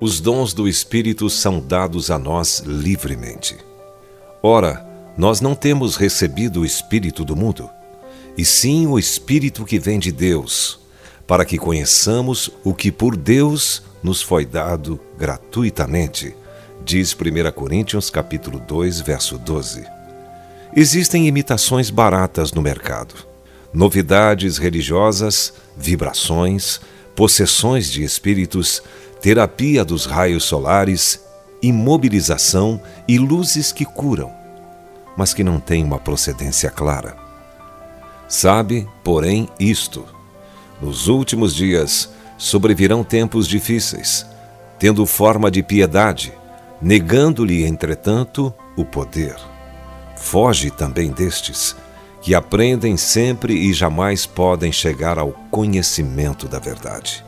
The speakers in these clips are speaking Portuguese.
Os dons do Espírito são dados a nós livremente. Ora, nós não temos recebido o Espírito do mundo, e sim o Espírito que vem de Deus, para que conheçamos o que por Deus nos foi dado gratuitamente diz 1 Coríntios capítulo 2, verso 12. Existem imitações baratas no mercado. Novidades religiosas, vibrações, possessões de espíritos, terapia dos raios solares, imobilização e luzes que curam, mas que não têm uma procedência clara. Sabe, porém, isto: nos últimos dias sobrevirão tempos difíceis, tendo forma de piedade, negando-lhe, entretanto, o poder. Foge também destes, que aprendem sempre e jamais podem chegar ao conhecimento da verdade.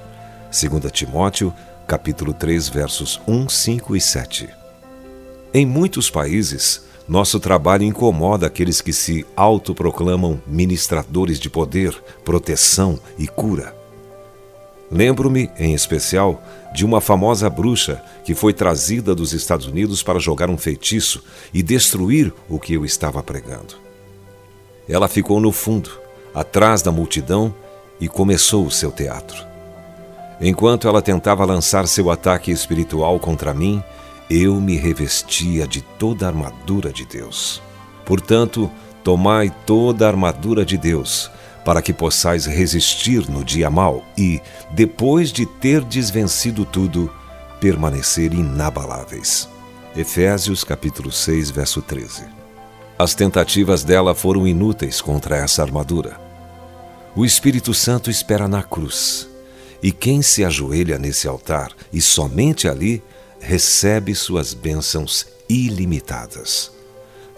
2 Timóteo capítulo 3, versos 1, 5 e 7. Em muitos países, nosso trabalho incomoda aqueles que se autoproclamam ministradores de poder, proteção e cura. Lembro-me, em especial, de uma famosa bruxa que foi trazida dos Estados Unidos para jogar um feitiço e destruir o que eu estava pregando. Ela ficou no fundo, atrás da multidão, e começou o seu teatro. Enquanto ela tentava lançar seu ataque espiritual contra mim, eu me revestia de toda a armadura de Deus. Portanto, tomai toda a armadura de Deus, para que possais resistir no dia mau e, depois de ter desvencido tudo, permanecer inabaláveis. Efésios capítulo 6, verso 13. As tentativas dela foram inúteis contra essa armadura. O Espírito Santo espera na cruz e quem se ajoelha nesse altar e somente ali recebe suas bênçãos ilimitadas.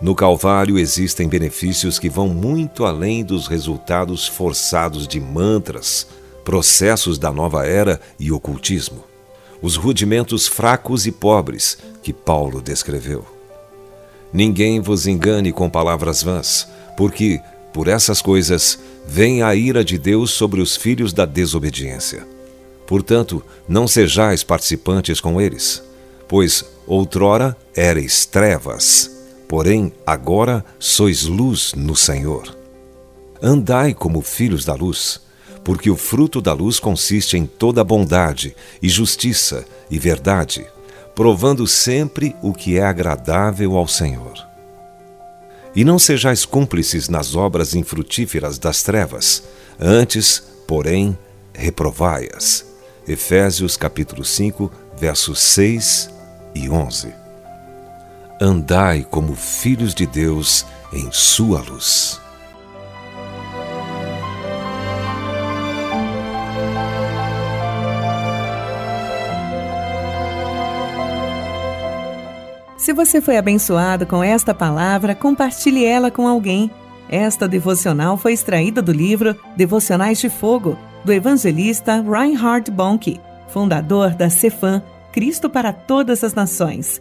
No Calvário existem benefícios que vão muito além dos resultados forçados de mantras, processos da nova era e ocultismo. Os rudimentos fracos e pobres que Paulo descreveu. Ninguém vos engane com palavras vãs, porque, por essas coisas, vem a ira de Deus sobre os filhos da desobediência. Portanto, não sejais participantes com eles, pois outrora ereis trevas, porém agora sois luz no Senhor. Andai como filhos da luz, porque o fruto da luz consiste em toda bondade e justiça e verdade, provando sempre o que é agradável ao Senhor. E não sejais cúmplices nas obras infrutíferas das trevas, antes, porém, reprovai-as. Efésios capítulo 5, versos 6 e 11. Andai como filhos de Deus em sua luz. Se você foi abençoado com esta palavra, compartilhe ela com alguém. Esta devocional foi extraída do livro Devocionais de Fogo do evangelista Reinhard Bonnke, fundador da Cefam, Cristo para Todas as Nações.